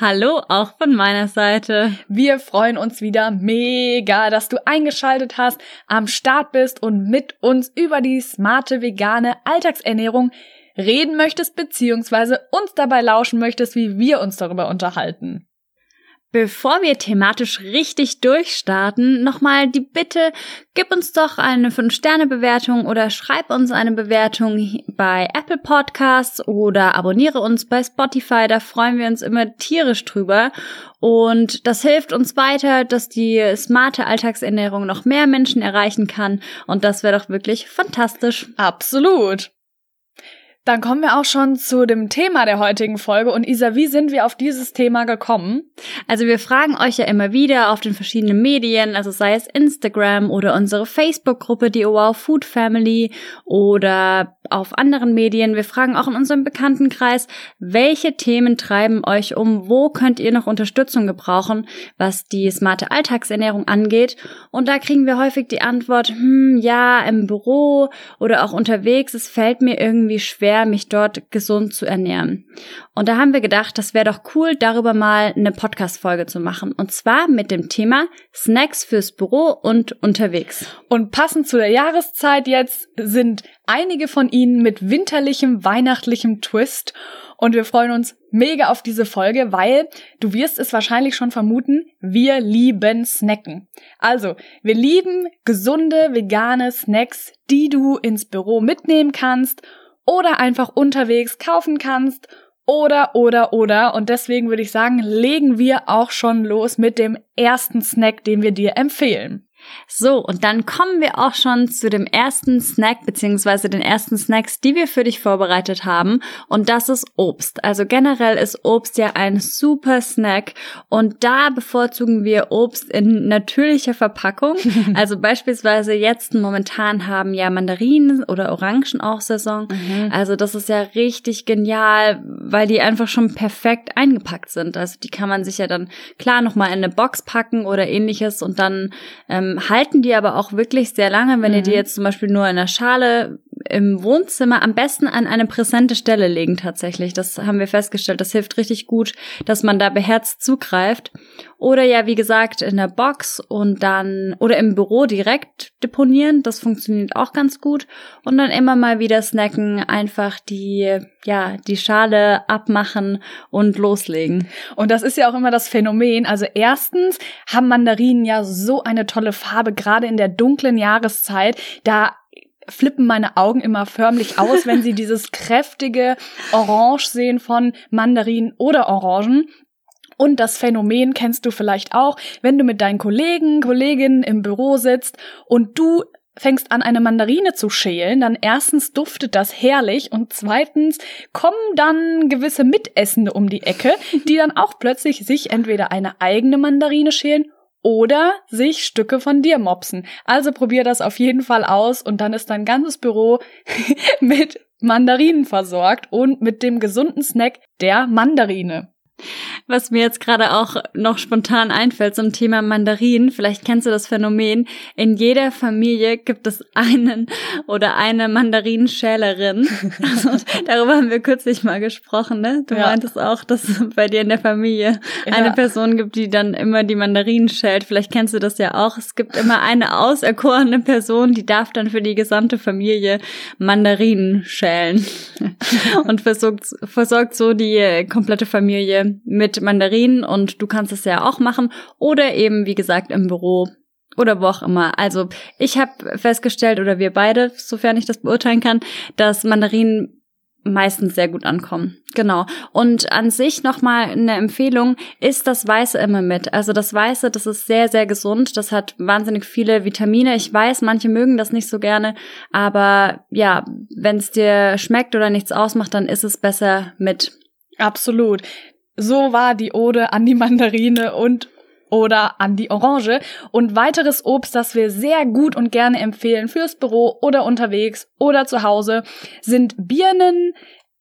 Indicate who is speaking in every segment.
Speaker 1: Hallo auch von meiner Seite.
Speaker 2: Wir freuen uns wieder mega, dass du eingeschaltet hast, am Start bist und mit uns über die smarte vegane Alltagsernährung reden möchtest, beziehungsweise uns dabei lauschen möchtest, wie wir uns darüber unterhalten.
Speaker 1: Bevor wir thematisch richtig durchstarten, nochmal die Bitte, gib uns doch eine 5-Sterne-Bewertung oder schreib uns eine Bewertung bei Apple Podcasts oder abonniere uns bei Spotify, da freuen wir uns immer tierisch drüber. Und das hilft uns weiter, dass die smarte Alltagsernährung noch mehr Menschen erreichen kann. Und das wäre doch wirklich fantastisch.
Speaker 2: Absolut. Dann kommen wir auch schon zu dem Thema der heutigen Folge. Und Isa, wie sind wir auf dieses Thema gekommen?
Speaker 1: Also wir fragen euch ja immer wieder auf den verschiedenen Medien, also sei es Instagram oder unsere Facebook-Gruppe, die Wow Food Family oder auf anderen Medien. Wir fragen auch in unserem Bekanntenkreis, welche Themen treiben euch um? Wo könnt ihr noch Unterstützung gebrauchen, was die smarte Alltagsernährung angeht? Und da kriegen wir häufig die Antwort, hm, ja, im Büro oder auch unterwegs, es fällt mir irgendwie schwer, mich dort gesund zu ernähren. Und da haben wir gedacht, das wäre doch cool, darüber mal eine Podcast-Folge zu machen. Und zwar mit dem Thema Snacks fürs Büro und unterwegs.
Speaker 2: Und passend zu der Jahreszeit jetzt sind einige von ihnen mit winterlichem, weihnachtlichem Twist. Und wir freuen uns mega auf diese Folge, weil du wirst es wahrscheinlich schon vermuten, wir lieben Snacken. Also, wir lieben gesunde, vegane Snacks, die du ins Büro mitnehmen kannst oder einfach unterwegs kaufen kannst oder, oder, oder. Und deswegen würde ich sagen, legen wir auch schon los mit dem ersten Snack, den wir dir empfehlen.
Speaker 1: So, und dann kommen wir auch schon zu dem ersten Snack beziehungsweise den ersten Snacks, die wir für dich vorbereitet haben. Und das ist Obst. Also generell ist Obst ja ein super Snack. Und da bevorzugen wir Obst in natürlicher Verpackung. Also beispielsweise jetzt momentan haben ja Mandarinen oder Orangen auch Saison. Mhm. Also das ist ja richtig genial, weil die einfach schon perfekt eingepackt sind. Also die kann man sich ja dann klar nochmal in eine Box packen oder ähnliches und dann ähm, halten die aber auch wirklich sehr lange, wenn mhm. ihr die mhm. jetzt zum Beispiel nur in der Schale im Wohnzimmer am besten an eine präsente Stelle legen tatsächlich. Das haben wir festgestellt. Das hilft richtig gut, dass man da beherzt zugreift. Oder ja, wie gesagt, in der Box und dann oder im Büro direkt deponieren. Das funktioniert auch ganz gut. Und dann immer mal wieder snacken, einfach die, ja, die Schale abmachen und loslegen.
Speaker 2: Und das ist ja auch immer das Phänomen. Also erstens haben Mandarinen ja so eine tolle Farbe, gerade in der dunklen Jahreszeit. Da flippen meine Augen immer förmlich aus, wenn sie dieses kräftige Orange sehen von Mandarinen oder Orangen. Und das Phänomen kennst du vielleicht auch, wenn du mit deinen Kollegen, Kolleginnen im Büro sitzt und du fängst an, eine Mandarine zu schälen, dann erstens duftet das herrlich und zweitens kommen dann gewisse Mitessende um die Ecke, die dann auch plötzlich sich entweder eine eigene Mandarine schälen oder sich Stücke von dir mopsen. Also probier das auf jeden Fall aus und dann ist dein ganzes Büro mit Mandarinen versorgt und mit dem gesunden Snack der Mandarine.
Speaker 1: Was mir jetzt gerade auch noch spontan einfällt zum Thema Mandarinen, vielleicht kennst du das Phänomen, in jeder Familie gibt es einen oder eine Mandarinenschälerin. Also, darüber haben wir kürzlich mal gesprochen, ne? Du ja. meintest auch, dass es bei dir in der Familie ja. eine Person gibt, die dann immer die Mandarinen schält. Vielleicht kennst du das ja auch. Es gibt immer eine auserkorene Person, die darf dann für die gesamte Familie Mandarinen schälen und versorgt, versorgt so die komplette Familie mit Mandarinen und du kannst es ja auch machen oder eben, wie gesagt, im Büro oder wo auch immer. Also ich habe festgestellt, oder wir beide, sofern ich das beurteilen kann, dass Mandarinen meistens sehr gut ankommen. Genau. Und an sich nochmal eine Empfehlung, ist das Weiße immer mit. Also das Weiße, das ist sehr, sehr gesund. Das hat wahnsinnig viele Vitamine. Ich weiß, manche mögen das nicht so gerne, aber ja, wenn es dir schmeckt oder nichts ausmacht, dann ist es besser mit.
Speaker 2: Absolut so war die Ode an die Mandarine und oder an die Orange. Und weiteres Obst, das wir sehr gut und gerne empfehlen fürs Büro oder unterwegs oder zu Hause, sind Birnen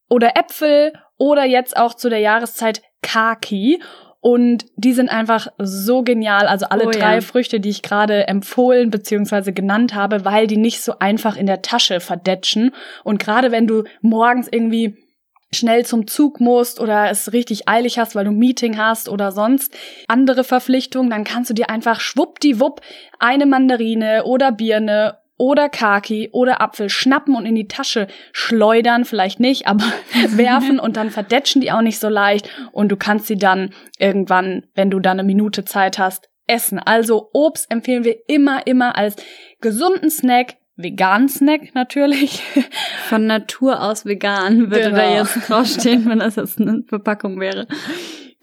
Speaker 2: oder Äpfel oder jetzt auch zu der Jahreszeit Kaki. Und die sind einfach so genial. Also alle
Speaker 1: Oh
Speaker 2: drei
Speaker 1: ja.
Speaker 2: Früchte, die ich gerade empfohlen bzw. genannt habe, weil die nicht so einfach in der Tasche verdetschen. Und gerade wenn du morgens irgendwie schnell zum Zug musst oder es richtig eilig hast, weil du ein Meeting hast oder sonst andere Verpflichtungen, dann kannst du dir einfach schwuppdiwupp eine Mandarine oder Birne oder Kaki oder Apfel schnappen und in die Tasche schleudern, vielleicht nicht, aber werfen und dann verdetschen die auch nicht so leicht. Und du kannst sie dann irgendwann, wenn du dann eine Minute Zeit hast, essen. Also Obst empfehlen wir immer, immer als gesunden Snack, veganen Snack natürlich.
Speaker 1: Von Natur aus vegan würde da
Speaker 2: Genau.
Speaker 1: jetzt draufstehen, wenn das jetzt eine Verpackung wäre.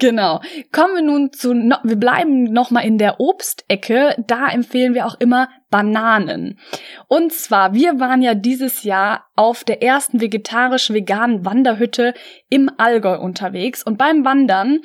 Speaker 2: Genau. Kommen wir nun zu, no, wir bleiben nochmal in der Obstecke. Da empfehlen wir auch immer Bananen. Und zwar, wir waren ja dieses Jahr auf der ersten vegetarisch-veganen Wanderhütte im Allgäu unterwegs. Und beim Wandern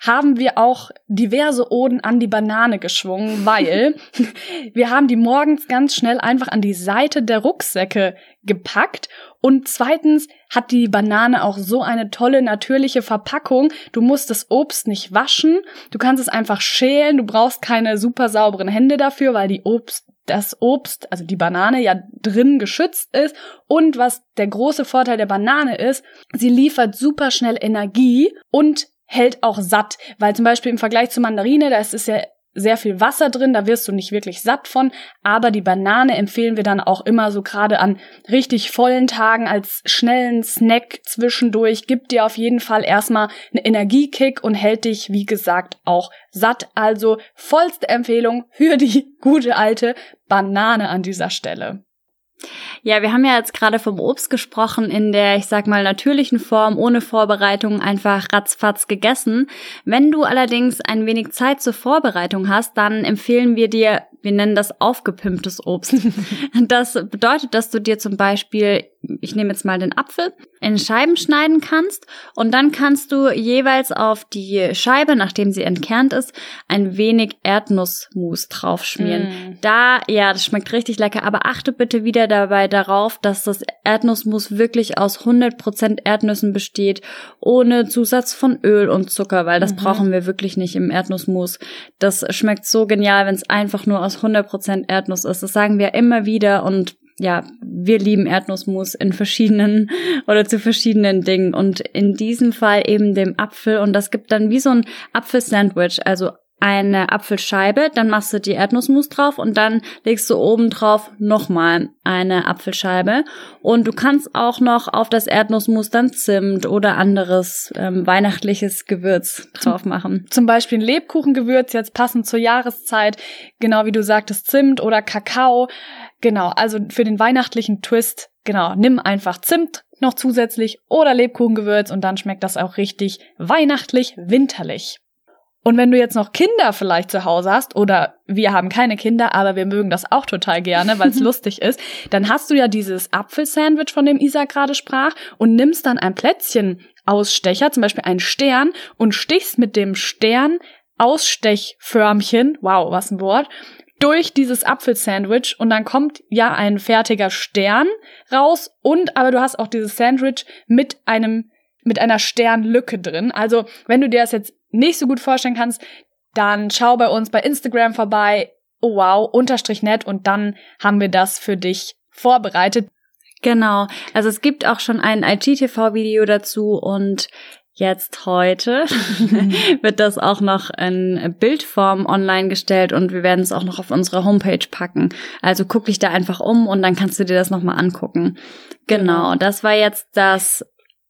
Speaker 2: haben wir auch diverse Oden an die Banane geschwungen, weil wir haben die morgens ganz schnell einfach an die Seite der Rucksäcke gepackt. Und zweitens hat die Banane auch so eine tolle natürliche Verpackung. Du musst das Obst nicht waschen, du kannst es einfach schälen, du brauchst keine super sauberen Hände dafür, weil die Obst das Obst, also die Banane ja drin geschützt ist. Und was der große Vorteil der Banane ist, sie liefert super schnell Energie und hält auch satt, weil zum Beispiel im Vergleich zur Mandarine, da ist es ja sehr viel Wasser drin, da wirst du nicht wirklich satt von, aber die Banane empfehlen wir dann auch immer so gerade an richtig vollen Tagen als schnellen Snack zwischendurch, gibt dir auf jeden Fall erstmal einen Energiekick und hält dich, wie gesagt, auch satt. Also vollste Empfehlung für die gute alte Banane an dieser Stelle.
Speaker 1: Ja, wir haben ja jetzt gerade vom Obst gesprochen in der, ich sag mal, natürlichen Form, ohne Vorbereitung, einfach ratzfatz gegessen. Wenn du allerdings ein wenig Zeit zur Vorbereitung hast, dann empfehlen wir dir, wir nennen das aufgepimptes Obst. Das bedeutet, dass du dir zum Beispiel, ich nehme jetzt mal den Apfel, in Scheiben schneiden kannst und dann kannst du jeweils auf die Scheibe, nachdem sie entkernt ist, ein wenig Erdnussmus draufschmieren.
Speaker 2: Mm.
Speaker 1: Da, ja, das schmeckt richtig lecker, aber achte bitte wieder dabei darauf, dass das Erdnussmus wirklich aus 100% Erdnüssen besteht, ohne Zusatz von Öl und Zucker, weil das
Speaker 2: Mhm.
Speaker 1: brauchen wir wirklich nicht im Erdnussmus. Das schmeckt so genial, wenn es einfach nur aus 100% Erdnuss ist. Das sagen wir immer wieder und ja, wir lieben Erdnussmus in verschiedenen oder zu verschiedenen Dingen. Und in diesem Fall eben dem Apfel. Und das gibt dann wie so ein Apfelsandwich, also eine Apfelscheibe, dann machst du die Erdnussmus drauf und dann legst du oben drauf nochmal eine Apfelscheibe. Und du kannst auch noch auf das Erdnussmus dann Zimt oder anderes ähm, weihnachtliches Gewürz drauf machen.
Speaker 2: Zum Beispiel ein Lebkuchengewürz, jetzt passend zur Jahreszeit, genau wie du sagtest, Zimt oder Kakao. Genau, also für den weihnachtlichen Twist, genau, nimm einfach Zimt noch zusätzlich oder Lebkuchengewürz und dann schmeckt das auch richtig weihnachtlich, winterlich. Und wenn du jetzt noch Kinder vielleicht zu Hause hast, oder wir haben keine Kinder, aber wir mögen das auch total gerne, weil es lustig ist, dann hast du ja dieses Apfelsandwich, von dem Isa gerade sprach, und nimmst dann ein Plätzchen-Ausstecher, zum Beispiel einen Stern, und stichst mit dem Stern Ausstechförmchen, wow, was ein Wort, durch dieses Apfelsandwich und dann kommt ja ein fertiger Stern raus und aber du hast auch dieses Sandwich mit einem mit einer Sternlücke drin. Also, wenn du dir das jetzt nicht so gut vorstellen kannst, dann schau bei uns bei Instagram vorbei. Oh wow, unterstrich nett und dann haben wir das für dich vorbereitet.
Speaker 1: Genau. Also es gibt auch schon ein IGTV-Video dazu und jetzt heute wird das auch noch in Bildform online gestellt und wir werden es auch noch auf unsere Homepage packen. Also guck dich da einfach um und dann kannst du dir das nochmal angucken. Genau,
Speaker 2: Genau.
Speaker 1: das war jetzt das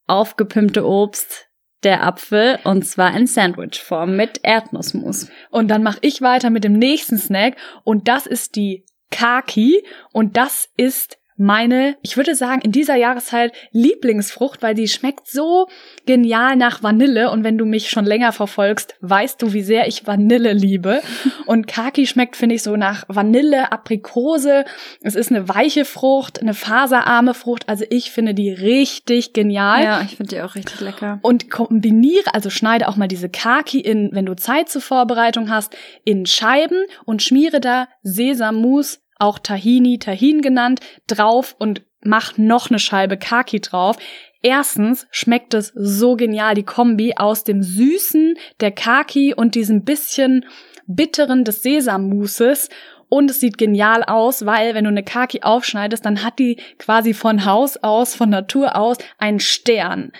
Speaker 1: aufgepimpte Obst, der Apfel und zwar in Sandwichform mit Erdnussmus.
Speaker 2: Und dann mache ich weiter mit dem nächsten Snack und das ist die Kaki und das ist meine, ich würde sagen, in dieser Jahreszeit Lieblingsfrucht, weil die schmeckt so genial nach Vanille. Und wenn du mich schon länger verfolgst, weißt du, wie sehr ich Vanille liebe. Und Kaki schmeckt, finde ich, so nach Vanille, Aprikose. Es ist eine weiche Frucht, eine faserarme Frucht. Also ich finde die richtig genial.
Speaker 1: Ja, ich finde die auch richtig lecker.
Speaker 2: Und kombiniere, also schneide auch mal diese Kaki in, wenn du Zeit zur Vorbereitung hast, in Scheiben und schmiere da Sesammus auch Tahini, Tahin genannt, drauf und mach noch eine Scheibe Kaki drauf. Erstens schmeckt es so genial, die Kombi aus dem Süßen der Kaki und diesem bisschen bitteren des Sesammousses. Und es sieht genial aus, weil wenn du eine Kaki aufschneidest, dann hat die quasi von Haus aus, von Natur aus einen Stern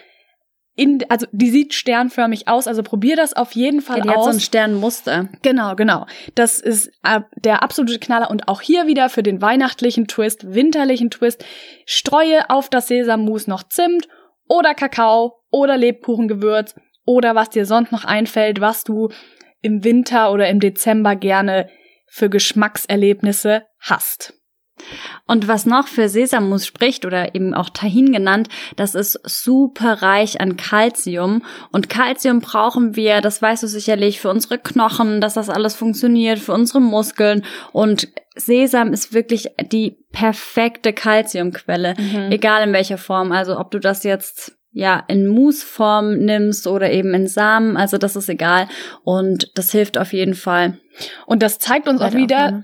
Speaker 2: in, also die sieht sternförmig aus, also probier das auf jeden Fall
Speaker 1: ja, die
Speaker 2: aus.
Speaker 1: Hat so ein Sternmuster.
Speaker 2: Genau, genau. Das ist äh, der absolute Knaller und auch hier wieder für den weihnachtlichen Twist, winterlichen Twist, streue auf das Sesammus noch Zimt oder Kakao oder Lebkuchengewürz oder was dir sonst noch einfällt, was du im Winter oder im Dezember gerne für Geschmackserlebnisse hast.
Speaker 1: Und was noch für Sesammus spricht oder eben auch Tahin genannt, das ist super reich an Kalzium. Und Kalzium brauchen wir, das weißt du sicherlich, für unsere Knochen, dass das alles funktioniert, für unsere Muskeln. Und Sesam ist wirklich die perfekte Kalziumquelle, mhm. egal in welcher Form. Also ob du das jetzt ja, in Mousseform nimmst oder eben in Samen, also das ist egal. Und das hilft auf jeden Fall.
Speaker 2: Und das zeigt uns auch wieder,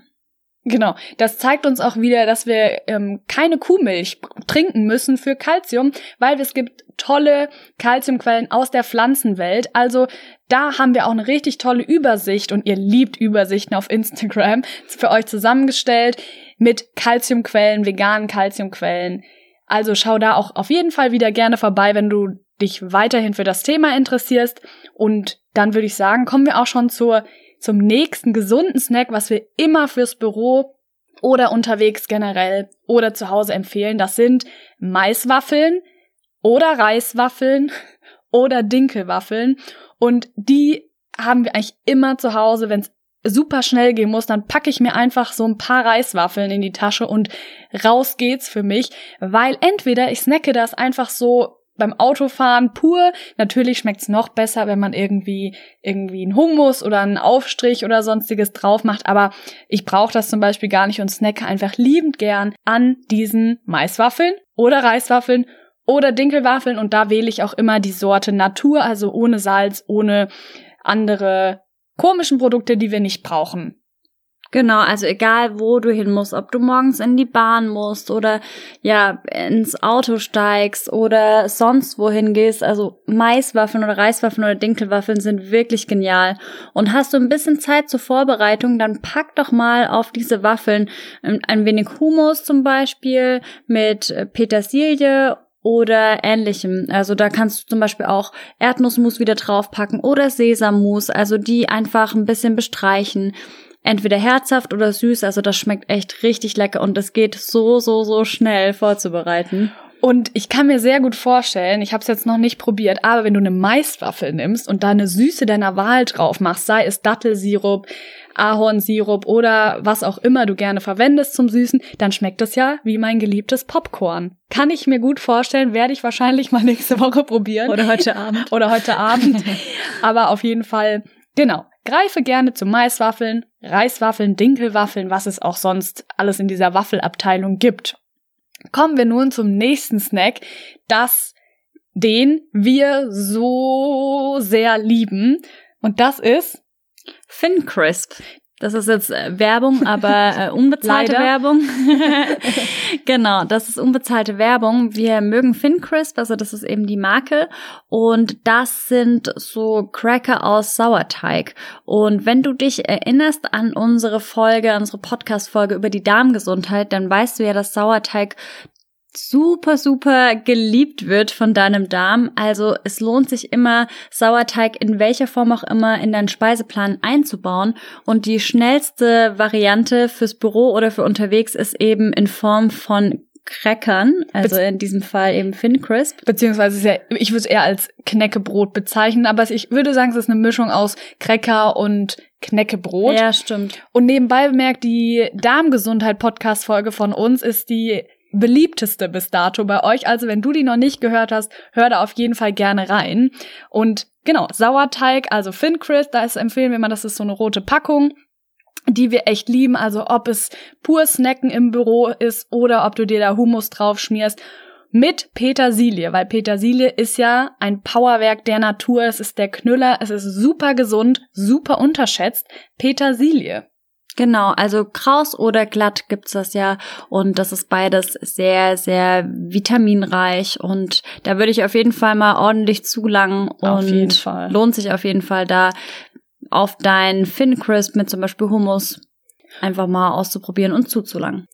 Speaker 2: Genau, das zeigt uns auch wieder, dass wir ähm, keine Kuhmilch trinken müssen für Kalzium, weil es gibt tolle Kalziumquellen aus der Pflanzenwelt. Also da haben wir auch eine richtig tolle Übersicht und ihr liebt Übersichten auf Instagram für euch zusammengestellt mit Kalziumquellen, veganen Kalziumquellen. Also schau da auch auf jeden Fall wieder gerne vorbei, wenn du dich weiterhin für das Thema interessierst. Und dann würde ich sagen, kommen wir auch schon zur zum nächsten gesunden Snack, was wir immer fürs Büro oder unterwegs generell oder zu Hause empfehlen. Das sind Maiswaffeln oder Reiswaffeln oder Dinkelwaffeln. Und die haben wir eigentlich immer zu Hause, wenn es super schnell gehen muss, dann packe ich mir einfach so ein paar Reiswaffeln in die Tasche und raus geht's für mich, weil entweder ich snacke das einfach so beim Autofahren pur. Natürlich schmeckt's noch besser, wenn man irgendwie irgendwie einen Hummus oder einen Aufstrich oder sonstiges drauf macht. Aber ich brauche das zum Beispiel gar nicht und snacke einfach liebend gern an diesen Maiswaffeln oder Reiswaffeln oder Dinkelwaffeln. Und da wähle ich auch immer die Sorte Natur, also ohne Salz, ohne andere komischen Produkte, die wir nicht brauchen.
Speaker 1: Genau, also egal wo du hin musst, ob du morgens in die Bahn musst oder ja ins Auto steigst oder sonst wohin gehst, also Maiswaffeln oder Reiswaffeln oder Dinkelwaffeln sind wirklich genial. Und hast du ein bisschen Zeit zur Vorbereitung, dann pack doch mal auf diese Waffeln ein wenig Humus zum Beispiel mit Petersilie oder ähnlichem. Also da kannst du zum Beispiel auch Erdnussmus wieder draufpacken oder Sesammus, also die einfach ein bisschen bestreichen entweder herzhaft oder süß. Also das schmeckt echt richtig lecker und es geht so, so, so schnell vorzubereiten.
Speaker 2: Und ich kann mir sehr gut vorstellen, ich habe es jetzt noch nicht probiert, aber wenn du eine Maiswaffel nimmst und da eine Süße deiner Wahl drauf machst, sei es Dattelsirup, Ahornsirup oder was auch immer du gerne verwendest zum Süßen, dann schmeckt es ja wie mein geliebtes Popcorn. Kann ich mir gut vorstellen, werde ich wahrscheinlich mal nächste Woche probieren.
Speaker 1: Oder heute Abend.
Speaker 2: Oder heute Abend. aber auf jeden Fall, genau. Greife gerne zu Maiswaffeln, Reiswaffeln, Dinkelwaffeln, was es auch sonst alles in dieser Waffelabteilung gibt. Kommen wir nun zum nächsten Snack, das den wir so sehr lieben. Und das ist
Speaker 1: Fin Crisp. Das ist jetzt äh, Werbung, aber äh, unbezahlte Werbung. genau, das ist unbezahlte Werbung. Wir mögen FinCrisp, also das ist eben die Marke. Und das sind so Cracker aus Sauerteig. Und wenn du dich erinnerst an unsere Folge, unsere Podcast-Folge über die Darmgesundheit, dann weißt du ja, dass Sauerteig super, super geliebt wird von deinem Darm. Also es lohnt sich immer, Sauerteig in welcher Form auch immer in deinen Speiseplan einzubauen. Und die schnellste Variante fürs Büro oder für unterwegs ist eben in Form von Crackern, also in diesem Fall eben Thin Crisp.
Speaker 2: Beziehungsweise ja, ich würde es eher als Knäckebrot bezeichnen, aber ich würde sagen, es ist eine Mischung aus Cracker und Knäckebrot.
Speaker 1: Ja, stimmt.
Speaker 2: Und nebenbei bemerkt, die Darmgesundheit-Podcast-Folge von uns ist die beliebteste bis dato bei euch. Also wenn du die noch nicht gehört hast, hör da auf jeden Fall gerne rein. Und genau, Sauerteig, also Fincris, da ist empfehlen wir mal, das ist so eine rote Packung die wir echt lieben, also ob es pur Snacken im Büro ist oder ob du dir da Hummus drauf schmierst mit Petersilie, weil Petersilie ist ja ein Powerwerk der Natur, es ist der Knüller, es ist super gesund, super unterschätzt. Petersilie.
Speaker 1: Genau, also kraus oder glatt gibt's das ja. Und das ist beides sehr, sehr vitaminreich. Und da würde ich auf jeden Fall mal ordentlich zulangen. Und lohnt sich auf jeden Fall da auf dein Fincrisp mit zum Beispiel Hummus einfach mal auszuprobieren und zuzulangen.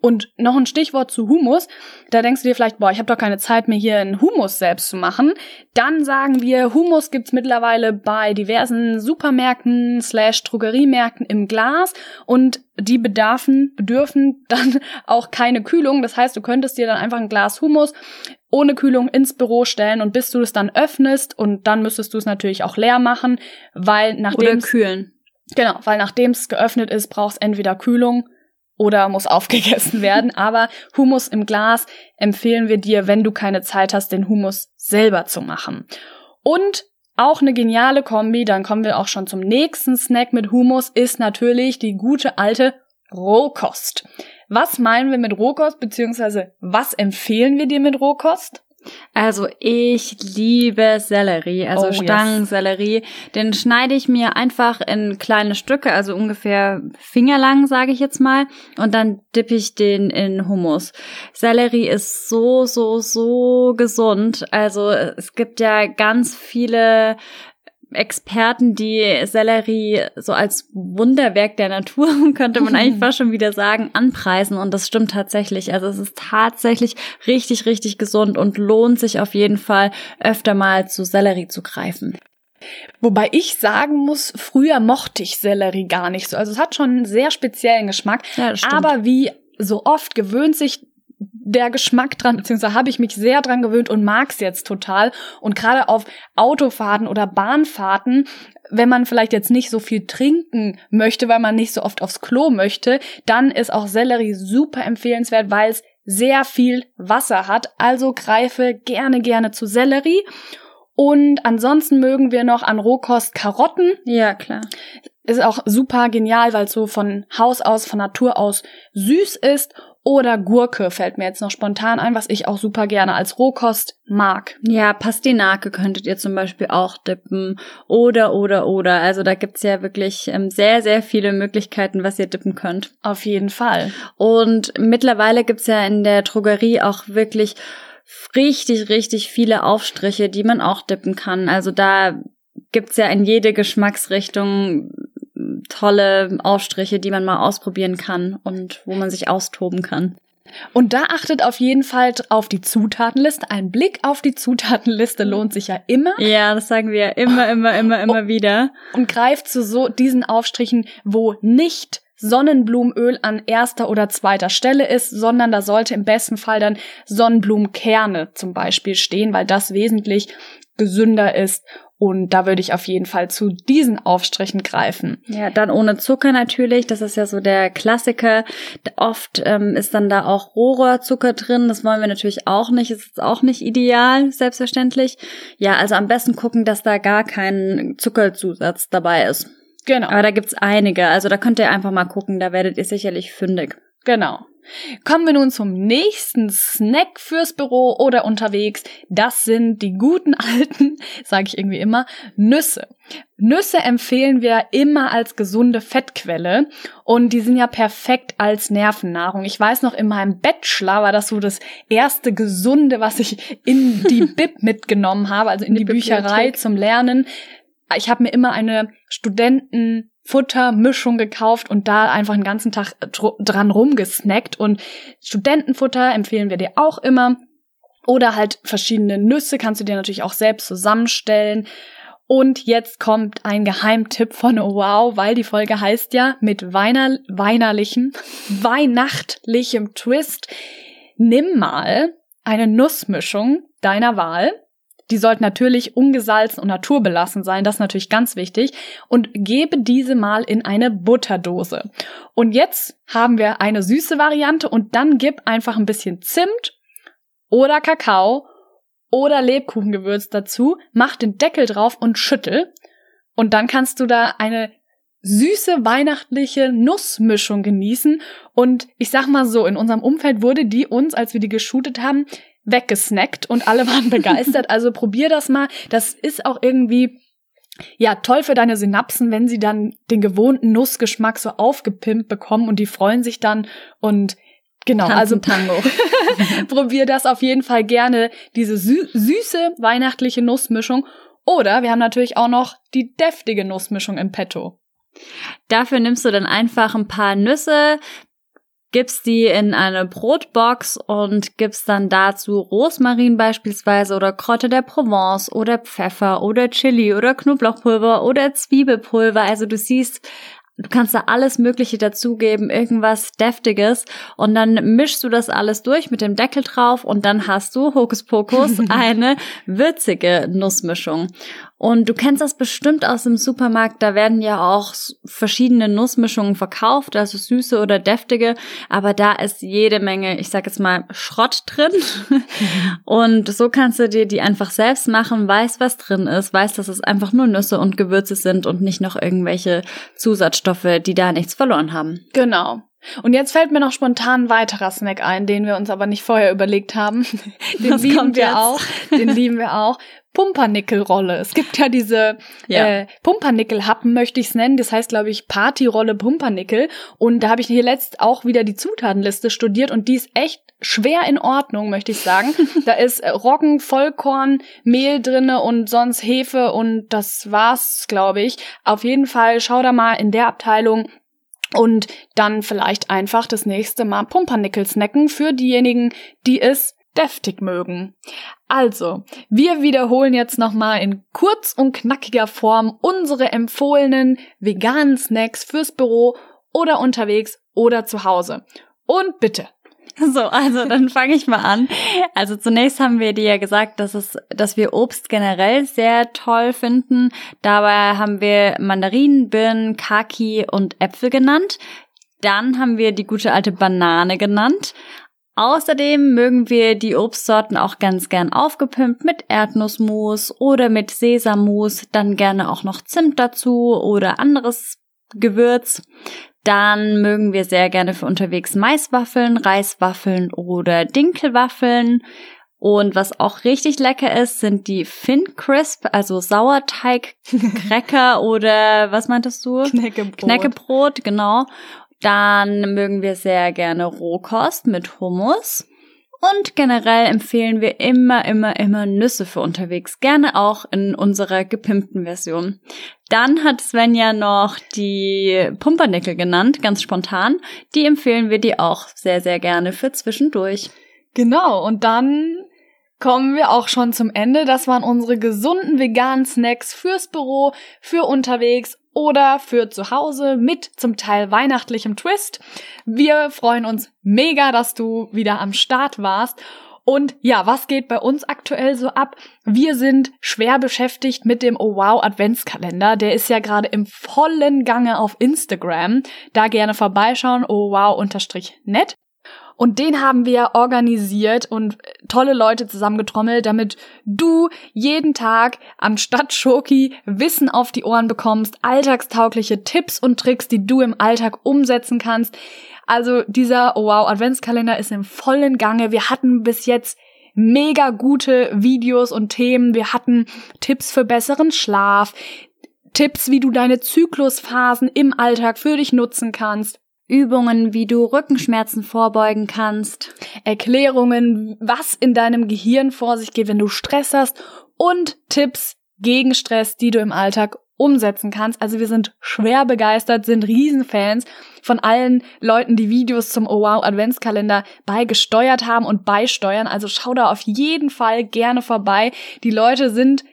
Speaker 2: Und noch ein Stichwort zu Humus. Da denkst du dir vielleicht, boah, ich habe doch keine Zeit mehr hier einen Humus selbst zu machen. Dann sagen wir, Humus gibt's mittlerweile bei diversen Supermärkten slash Drogeriemärkten im Glas und die bedarfen, bedürfen dann auch keine Kühlung. Das heißt, du könntest dir dann einfach ein Glas Humus ohne Kühlung ins Büro stellen und bis du es dann öffnest und dann müsstest du es natürlich auch leer machen, weil nachdem
Speaker 1: oder kühlen.
Speaker 2: Genau, weil nachdem es geöffnet ist, brauchst entweder Kühlung oder muss aufgegessen werden. Aber Humus im Glas empfehlen wir dir, wenn du keine Zeit hast, den Humus selber zu machen. Und auch eine geniale Kombi, dann kommen wir auch schon zum nächsten Snack mit Humus, ist natürlich die gute alte Rohkost. Was meinen wir mit Rohkost, beziehungsweise was empfehlen wir dir mit Rohkost?
Speaker 1: Also ich liebe Sellerie, also oh, Stangensellerie. Yes. Den schneide ich mir einfach in kleine Stücke, also ungefähr fingerlang, sage ich jetzt mal, und dann dippe ich den in Hummus. Sellerie ist so, so, so gesund. Also es gibt ja ganz viele Experten, die Sellerie so als Wunderwerk der Natur, könnte man eigentlich fast schon wieder sagen, anpreisen. Und das stimmt tatsächlich. Also es ist tatsächlich richtig, richtig gesund und lohnt sich auf jeden Fall öfter mal zu Sellerie zu greifen.
Speaker 2: Wobei ich sagen muss, früher mochte ich Sellerie gar nicht so. Also es hat schon einen sehr speziellen Geschmack. Ja, aber wie so oft gewöhnt sich der Geschmack dran, beziehungsweise habe ich mich sehr dran gewöhnt und mag's jetzt total. Und gerade auf Autofahrten oder Bahnfahrten, wenn man vielleicht jetzt nicht so viel trinken möchte, weil man nicht so oft aufs Klo möchte, dann ist auch Sellerie super empfehlenswert, weil es sehr viel Wasser hat. Also greife gerne, gerne zu Sellerie. Und ansonsten mögen wir noch an Rohkost Karotten.
Speaker 1: Ja, klar.
Speaker 2: Ist auch super genial, weil es so von Haus aus, von Natur aus süß ist oder Gurke fällt mir jetzt noch spontan ein, was ich auch super gerne als Rohkost mag.
Speaker 1: Ja, Pastinake könntet ihr zum Beispiel auch dippen. Oder, oder, oder. Also da gibt's ja wirklich ähm, sehr, sehr viele Möglichkeiten, was ihr dippen könnt.
Speaker 2: Auf jeden Fall.
Speaker 1: Und mittlerweile gibt's ja in der Drogerie auch wirklich richtig, richtig viele Aufstriche, die man auch dippen kann. Also da gibt's ja in jede Geschmacksrichtung tolle Aufstriche, die man mal ausprobieren kann und wo man sich austoben kann.
Speaker 2: Und da achtet auf jeden Fall auf die Zutatenliste. Ein Blick auf die Zutatenliste lohnt sich ja immer.
Speaker 1: Ja, das sagen wir immer, immer, immer, immer und, wieder.
Speaker 2: Und greift zu so diesen Aufstrichen, wo nicht Sonnenblumenöl an erster oder zweiter Stelle ist, sondern da sollte im besten Fall dann Sonnenblumenkerne zum Beispiel stehen, weil das wesentlich gesünder ist und da würde ich auf jeden Fall zu diesen Aufstrichen greifen.
Speaker 1: Ja, dann ohne Zucker natürlich. Das ist ja so der Klassiker. Oft ähm, ist dann da auch Rohrzucker drin. Das wollen wir natürlich auch nicht. Das ist auch nicht ideal, selbstverständlich. Ja, also am besten gucken, dass da gar kein Zuckerzusatz dabei ist. Genau. Aber da gibt's einige. Also da könnt ihr einfach mal gucken. Da werdet ihr sicherlich fündig.
Speaker 2: Genau. Kommen wir nun zum nächsten Snack fürs Büro oder unterwegs. Das sind die guten alten, sage ich irgendwie immer, Nüsse. Nüsse empfehlen wir immer als gesunde Fettquelle und die sind ja perfekt als Nervennahrung. Ich weiß noch, in meinem Bachelor war das so das erste gesunde, was ich in die Bib mitgenommen habe, also in die, die Bücherei zum Lernen. Ich habe mir immer eine Studenten Futtermischung gekauft und da einfach den ganzen Tag dran rumgesnackt. Und Studentenfutter empfehlen wir dir auch immer. Oder halt verschiedene Nüsse kannst du dir natürlich auch selbst zusammenstellen. Und jetzt kommt ein Geheimtipp von Wow, weil die Folge heißt ja mit weiner weinerlichem, weihnachtlichem Twist. Nimm mal eine Nussmischung deiner Wahl, die sollten natürlich ungesalzen und naturbelassen sein, das ist natürlich ganz wichtig. Und gebe diese mal in eine Butterdose. Und jetzt haben wir eine süße Variante und dann gib einfach ein bisschen Zimt oder Kakao oder Lebkuchengewürz dazu, mach den Deckel drauf und schüttel. Und dann kannst du da eine süße weihnachtliche Nussmischung genießen. Und ich sag mal so, in unserem Umfeld wurde die uns, als wir die geshootet haben, weggesnackt und alle waren begeistert. Also probier das mal. Das ist auch irgendwie ja, toll für deine Synapsen, wenn sie dann den gewohnten Nussgeschmack so aufgepimpt bekommen und die freuen sich dann und genau,
Speaker 1: Tanzen also Tango.
Speaker 2: probier das auf jeden Fall gerne, diese sü süße weihnachtliche Nussmischung. Oder wir haben natürlich auch noch die deftige Nussmischung im Petto.
Speaker 1: Dafür nimmst du dann einfach ein paar Nüsse, gibst die in eine Brotbox und gibst dann dazu Rosmarin beispielsweise oder Kräuter der Provence oder Pfeffer oder Chili oder Knoblauchpulver oder Zwiebelpulver. Also du siehst, Du kannst da alles Mögliche dazugeben, irgendwas Deftiges und dann mischst du das alles durch mit dem Deckel drauf und dann hast du Hokuspokus eine würzige Nussmischung. Und du kennst das bestimmt aus dem Supermarkt, da werden ja auch verschiedene Nussmischungen verkauft, also süße oder deftige, aber da ist jede Menge, ich sag jetzt mal, Schrott drin. und so kannst du dir die einfach selbst machen, weißt, was drin ist, weißt, dass es einfach nur Nüsse und Gewürze sind und nicht noch irgendwelche Zusatzstoffe, die da nichts verloren haben.
Speaker 2: Genau. Und jetzt fällt mir noch spontan ein weiterer Snack ein, den wir uns aber nicht vorher überlegt haben. Den Was lieben wir jetzt? auch. Den lieben wir auch. Pumpernickelrolle. Es gibt ja diese ja. äh, Pumpernickel-Happen, möchte ich es nennen. Das heißt, glaube ich, Partyrolle Pumpernickel. Und da habe ich hier letzt auch wieder die Zutatenliste studiert und die ist echt schwer in Ordnung, möchte ich sagen. da ist äh, Roggen, Vollkorn, Mehl drinne und sonst Hefe und das war's, glaube ich. Auf jeden Fall schau da mal in der Abteilung und dann vielleicht einfach das nächste Mal Pumpernickel snacken für diejenigen, die es deftig mögen. Also, wir wiederholen jetzt nochmal in kurz und knackiger Form unsere empfohlenen veganen Snacks fürs Büro oder unterwegs oder zu Hause. Und bitte,
Speaker 1: So, also dann fange ich mal an. Also zunächst haben wir dir ja gesagt, dass es, dass wir Obst generell sehr toll finden. Dabei haben wir Mandarinen, Birnen, Kaki und Äpfel genannt. Dann haben wir die gute alte Banane genannt. Außerdem mögen wir die Obstsorten auch ganz gern aufgepimpt mit Erdnussmus oder mit Sesammus, dann gerne auch noch Zimt dazu oder anderes Gewürz. Dann mögen wir sehr gerne für unterwegs Maiswaffeln, Reiswaffeln oder Dinkelwaffeln. Und was auch richtig lecker ist, sind die Fin Crisp, also Sauerteig-Cracker oder was meintest du?
Speaker 2: Knäckebrot.
Speaker 1: Knäckebrot, genau. Dann mögen wir sehr gerne Rohkost mit Hummus. Und generell empfehlen wir immer, immer, immer Nüsse für unterwegs. Gerne auch in unserer gepimpten Version. Dann hat Svenja noch die Pumpernickel genannt, ganz spontan. Die empfehlen wir dir auch sehr, sehr gerne für zwischendurch.
Speaker 2: Genau. Und dann kommen wir auch schon zum Ende. Das waren unsere gesunden veganen Snacks fürs Büro, für unterwegs oder für zu Hause mit zum Teil weihnachtlichem Twist. Wir freuen uns mega, dass du wieder am Start warst. Und ja, was geht bei uns aktuell so ab? Wir sind schwer beschäftigt mit dem Oh Wow Adventskalender. Der ist ja gerade im vollen Gange auf Instagram. Da gerne vorbeischauen, oh wow unterstrich net. Und den haben wir organisiert und tolle Leute zusammengetrommelt, damit du jeden Tag am Stadtschoki Wissen auf die Ohren bekommst, alltagstaugliche Tipps und Tricks, die du im Alltag umsetzen kannst. Also dieser wow Adventskalender ist im vollen Gange. Wir hatten bis jetzt mega gute Videos und Themen. Wir hatten Tipps für besseren Schlaf, Tipps, wie du deine Zyklusphasen im Alltag für dich nutzen kannst.
Speaker 1: Übungen, wie du Rückenschmerzen vorbeugen kannst.
Speaker 2: Erklärungen, was in deinem Gehirn vor sich geht, wenn du Stress hast und Tipps gegen Stress, die du im Alltag umsetzen kannst. Also wir sind schwer begeistert, sind Riesenfans von allen Leuten, die Videos zum Oh Wow Adventskalender beigesteuert haben und beisteuern. Also schau da auf jeden Fall gerne vorbei. Die Leute sind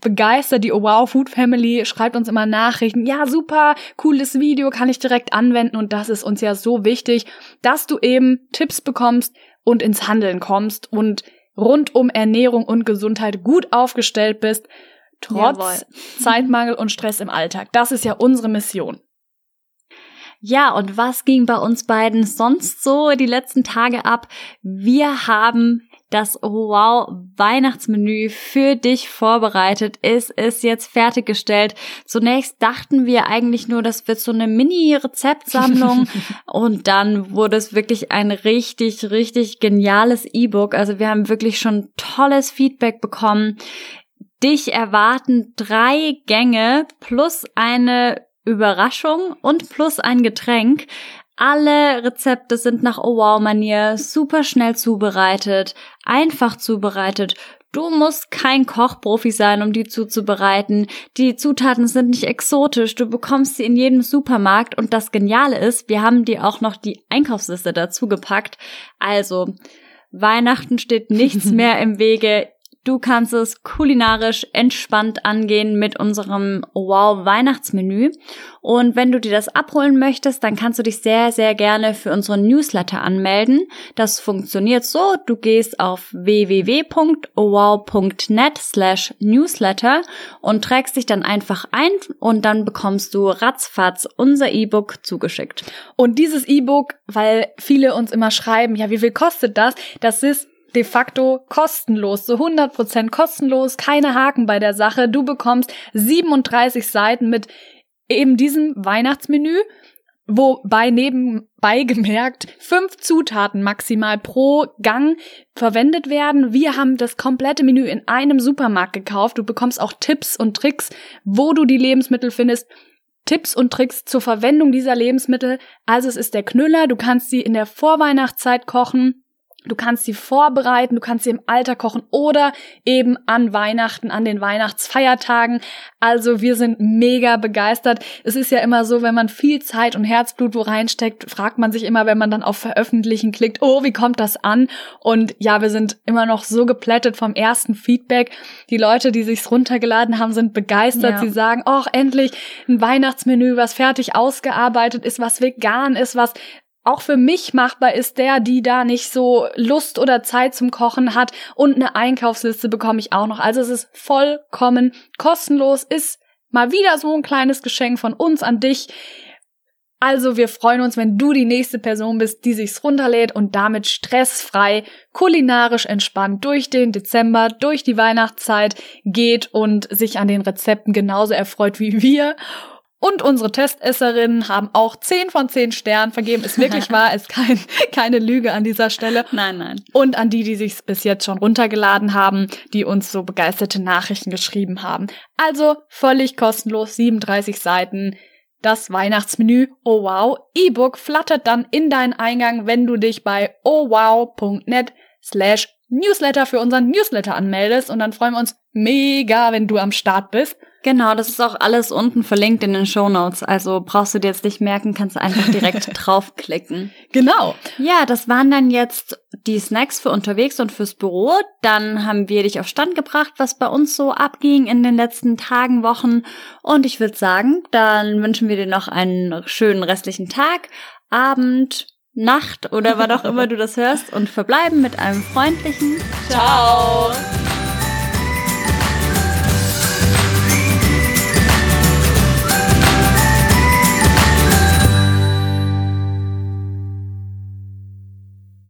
Speaker 2: begeistert. Die Oh Wow Food Family schreibt uns immer Nachrichten. Ja, super, cooles Video, kann ich direkt anwenden. Und das ist uns ja so wichtig, dass du eben Tipps bekommst und ins Handeln kommst und rund um Ernährung und Gesundheit gut aufgestellt bist, trotz
Speaker 1: Jawohl.
Speaker 2: Zeitmangel und Stress im Alltag. Das ist ja unsere Mission.
Speaker 1: Ja, und was ging bei uns beiden sonst so die letzten Tage ab? Wir haben das Wow Weihnachtsmenü für dich vorbereitet. Es ist jetzt fertiggestellt. Zunächst dachten wir eigentlich nur, das wird so eine Mini-Rezeptsammlung und dann wurde es wirklich ein richtig, richtig geniales E-Book. Also wir haben wirklich schon tolles Feedback bekommen. Dich erwarten drei Gänge plus eine Überraschung und plus ein Getränk. Alle Rezepte sind nach Oh Wow Manier super schnell zubereitet, einfach zubereitet. Du musst kein Kochprofi sein, um die zuzubereiten. Die Zutaten sind nicht exotisch. Du bekommst sie in jedem Supermarkt. Und das Geniale ist, wir haben dir auch noch die Einkaufsliste dazu gepackt. Also, Weihnachten steht nichts mehr im Wege. Du kannst es kulinarisch entspannt angehen mit unserem Wow Weihnachtsmenü. Und wenn du dir das abholen möchtest, dann kannst du dich sehr, sehr gerne für unseren Newsletter anmelden. Das funktioniert so. Du gehst auf www.wow.net slash newsletter und trägst dich dann einfach ein und dann bekommst du ratzfatz unser E-Book zugeschickt.
Speaker 2: Und dieses E-Book, weil viele uns immer schreiben, ja, wie viel kostet das? Das ist de facto kostenlos, so 100% kostenlos, keine Haken bei der Sache. Du bekommst 37 Seiten mit eben diesem Weihnachtsmenü, wobei nebenbei gemerkt fünf Zutaten maximal pro Gang verwendet werden. Wir haben das komplette Menü in einem Supermarkt gekauft. Du bekommst auch Tipps und Tricks, wo du die Lebensmittel findest. Tipps und Tricks zur Verwendung dieser Lebensmittel. Also es ist der Knüller, du kannst sie in der Vorweihnachtszeit kochen Du kannst sie vorbereiten, du kannst sie im Alter kochen oder eben an Weihnachten, an den Weihnachtsfeiertagen. Also wir sind mega begeistert. Es ist ja immer so, wenn man viel Zeit und Herzblut wo reinsteckt, fragt man sich immer, wenn man dann auf Veröffentlichen klickt, oh, wie kommt das an? Und ja, wir sind immer noch so geplättet vom ersten Feedback. Die Leute, die sich's runtergeladen haben, sind begeistert. Ja. Sie sagen, oh, endlich ein Weihnachtsmenü, was fertig ausgearbeitet ist, was vegan ist, was auch für mich machbar ist, der, die da nicht so Lust oder Zeit zum Kochen hat. Und eine Einkaufsliste bekomme ich auch noch. Also es ist vollkommen kostenlos, ist mal wieder so ein kleines Geschenk von uns an dich. Also wir freuen uns, wenn du die nächste Person bist, die sich's runterlädt und damit stressfrei, kulinarisch entspannt durch den Dezember, durch die Weihnachtszeit geht und sich an den Rezepten genauso erfreut wie wir. Und unsere Testesserinnen haben auch 10 von 10 Sternen vergeben. Ist wirklich wahr, ist kein, keine Lüge an dieser Stelle.
Speaker 1: Nein, nein.
Speaker 2: Und an die, die sich bis jetzt schon runtergeladen haben, die uns so begeisterte Nachrichten geschrieben haben. Also völlig kostenlos, 37 Seiten. Das Weihnachtsmenü Oh Wow E-Book flattert dann in deinen Eingang, wenn du dich bei ohwow.net slash Newsletter für unseren Newsletter anmeldest. Und dann freuen wir uns mega, wenn du am Start bist.
Speaker 1: Genau, das ist auch alles unten verlinkt in den Show Notes. Also brauchst du dir jetzt nicht merken, kannst du einfach direkt draufklicken.
Speaker 2: Genau.
Speaker 1: Ja, das waren dann jetzt die Snacks für unterwegs und fürs Büro. Dann haben wir dich auf Stand gebracht, was bei uns so abging in den letzten Tagen, Wochen. Und ich würde sagen, dann wünschen wir dir noch einen schönen restlichen Tag, Abend, Nacht oder wann auch immer du das hörst und verbleiben mit einem freundlichen
Speaker 2: Ciao.